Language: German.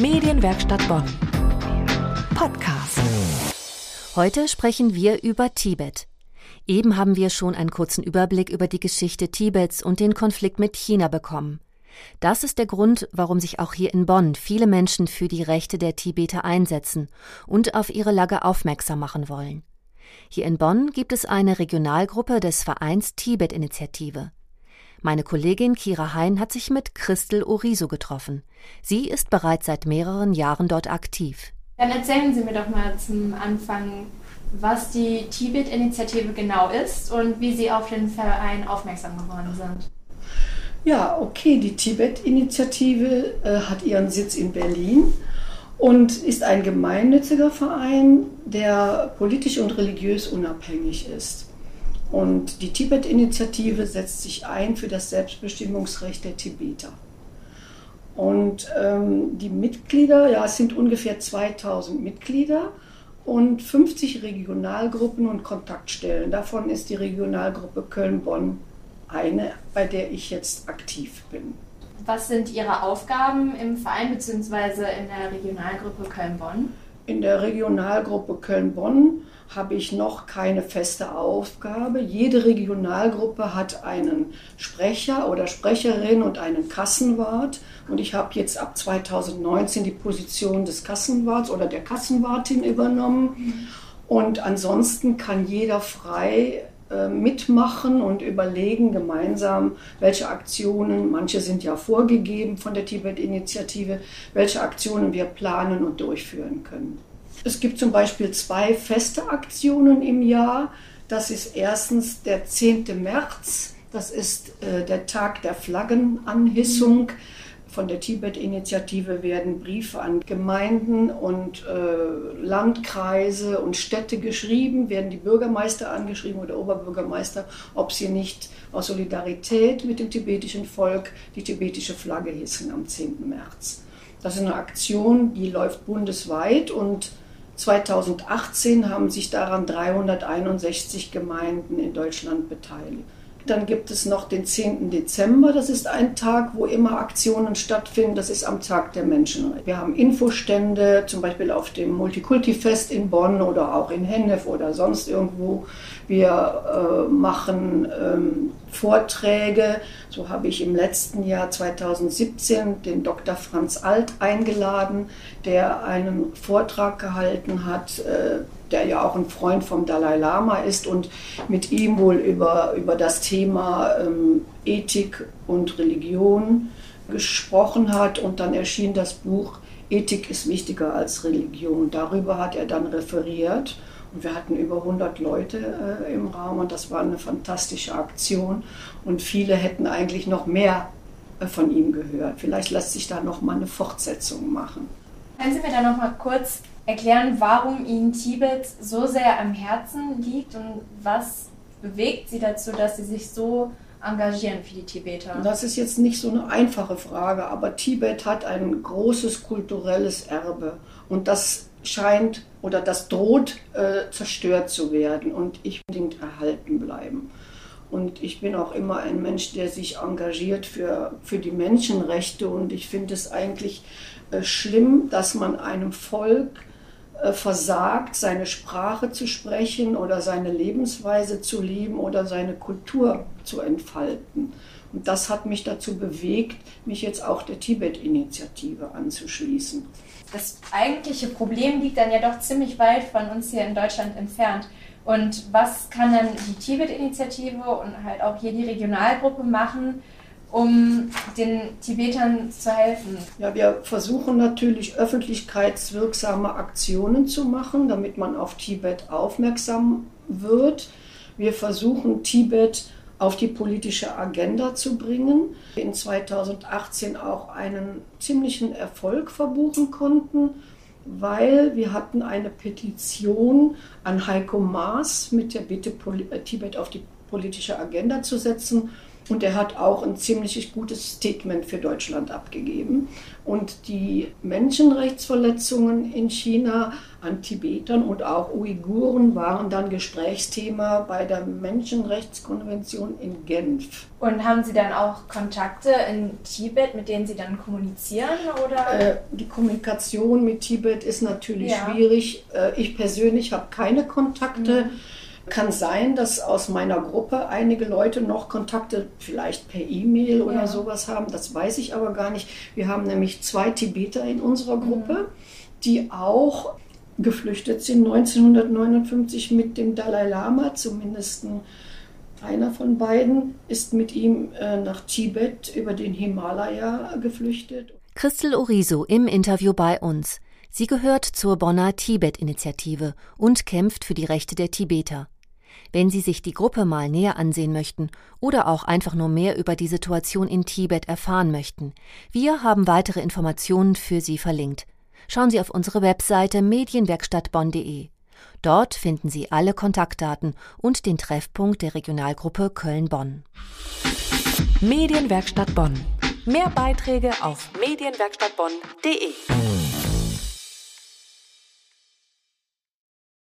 Medienwerkstatt Bonn. Podcast. Heute sprechen wir über Tibet. Eben haben wir schon einen kurzen Überblick über die Geschichte Tibets und den Konflikt mit China bekommen. Das ist der Grund, warum sich auch hier in Bonn viele Menschen für die Rechte der Tibeter einsetzen und auf ihre Lage aufmerksam machen wollen. Hier in Bonn gibt es eine Regionalgruppe des Vereins Tibet-Initiative. Meine Kollegin Kira Hein hat sich mit Christel Oriso getroffen. Sie ist bereits seit mehreren Jahren dort aktiv. Dann erzählen Sie mir doch mal zum Anfang, was die Tibet-Initiative genau ist und wie Sie auf den Verein aufmerksam geworden sind. Ja, okay, die Tibet-Initiative äh, hat ihren Sitz in Berlin und ist ein gemeinnütziger Verein, der politisch und religiös unabhängig ist. Und die Tibet-Initiative setzt sich ein für das Selbstbestimmungsrecht der Tibeter. Und ähm, die Mitglieder, ja, es sind ungefähr 2000 Mitglieder und 50 Regionalgruppen und Kontaktstellen. Davon ist die Regionalgruppe Köln-Bonn eine, bei der ich jetzt aktiv bin. Was sind Ihre Aufgaben im Verein bzw. in der Regionalgruppe Köln-Bonn? In der Regionalgruppe Köln-Bonn habe ich noch keine feste Aufgabe. Jede Regionalgruppe hat einen Sprecher oder Sprecherin und einen Kassenwart. Und ich habe jetzt ab 2019 die Position des Kassenwarts oder der Kassenwartin übernommen. Und ansonsten kann jeder frei mitmachen und überlegen gemeinsam, welche Aktionen, manche sind ja vorgegeben von der Tibet-Initiative, welche Aktionen wir planen und durchführen können. Es gibt zum Beispiel zwei feste Aktionen im Jahr. Das ist erstens der 10. März, das ist äh, der Tag der Flaggenanhissung. Von der Tibet-Initiative werden Briefe an Gemeinden und äh, Landkreise und Städte geschrieben, werden die Bürgermeister angeschrieben oder Oberbürgermeister, ob sie nicht aus Solidarität mit dem tibetischen Volk die tibetische Flagge hissen am 10. März. Das ist eine Aktion, die läuft bundesweit und 2018 haben sich daran 361 Gemeinden in Deutschland beteiligt. Dann gibt es noch den 10. Dezember. Das ist ein Tag, wo immer Aktionen stattfinden. Das ist am Tag der Menschenrechte. Wir haben Infostände, zum Beispiel auf dem Multikulti-Fest in Bonn oder auch in Hennef oder sonst irgendwo. Wir äh, machen ähm, Vorträge. So habe ich im letzten Jahr 2017 den Dr. Franz Alt eingeladen, der einen Vortrag gehalten hat. Äh, der ja auch ein Freund vom Dalai Lama ist und mit ihm wohl über, über das Thema ähm, Ethik und Religion gesprochen hat. Und dann erschien das Buch Ethik ist wichtiger als Religion. Darüber hat er dann referiert. Und wir hatten über 100 Leute äh, im Raum und das war eine fantastische Aktion. Und viele hätten eigentlich noch mehr äh, von ihm gehört. Vielleicht lässt sich da noch mal eine Fortsetzung machen. Können Sie mir da noch mal kurz erklären, warum Ihnen Tibet so sehr am Herzen liegt und was bewegt Sie dazu, dass Sie sich so engagieren für die Tibeter? Das ist jetzt nicht so eine einfache Frage, aber Tibet hat ein großes kulturelles Erbe und das scheint oder das droht äh, zerstört zu werden und ich unbedingt erhalten bleiben. Und ich bin auch immer ein Mensch, der sich engagiert für, für die Menschenrechte und ich finde es eigentlich äh, schlimm, dass man einem Volk versagt, seine Sprache zu sprechen oder seine Lebensweise zu leben oder seine Kultur zu entfalten. Und das hat mich dazu bewegt, mich jetzt auch der Tibet-Initiative anzuschließen. Das eigentliche Problem liegt dann ja doch ziemlich weit von uns hier in Deutschland entfernt. Und was kann dann die Tibet-Initiative und halt auch hier die Regionalgruppe machen, um den Tibetern zu helfen? Ja, wir versuchen natürlich öffentlichkeitswirksame Aktionen zu machen, damit man auf Tibet aufmerksam wird. Wir versuchen Tibet auf die politische Agenda zu bringen. In 2018 auch einen ziemlichen Erfolg verbuchen konnten, weil wir hatten eine Petition an Heiko Maas mit der Bitte, Tibet auf die politische Agenda zu setzen Und er hat auch ein ziemlich gutes Statement für Deutschland abgegeben. Und die Menschenrechtsverletzungen in China an Tibetern und auch Uiguren waren dann Gesprächsthema bei der Menschenrechtskonvention in Genf. Und haben Sie dann auch Kontakte in Tibet, mit denen Sie dann kommunizieren? Oder? Äh, die Kommunikation mit Tibet ist natürlich ja. schwierig. Äh, ich persönlich habe keine Kontakte. Mhm kann sein, dass aus meiner Gruppe einige Leute noch Kontakte vielleicht per E-Mail oder ja. sowas haben. Das weiß ich aber gar nicht. Wir haben nämlich zwei Tibeter in unserer. Gruppe, mhm. die auch geflüchtet sind 1959 mit dem Dalai Lama, zumindest einer von beiden ist mit ihm äh, nach Tibet über den Himalaya geflüchtet. Christel Oriso im Interview bei uns. Sie gehört zur Bonner Tibet-Initiative und kämpft für die Rechte der Tibeter. Wenn Sie sich die Gruppe mal näher ansehen möchten oder auch einfach nur mehr über die Situation in Tibet erfahren möchten, wir haben weitere Informationen für Sie verlinkt. Schauen Sie auf unsere Webseite medienwerkstattbonn.de. Dort finden Sie alle Kontaktdaten und den Treffpunkt der Regionalgruppe Köln-Bonn. Medienwerkstatt Bonn. Mehr Beiträge auf medienwerkstattbonn.de.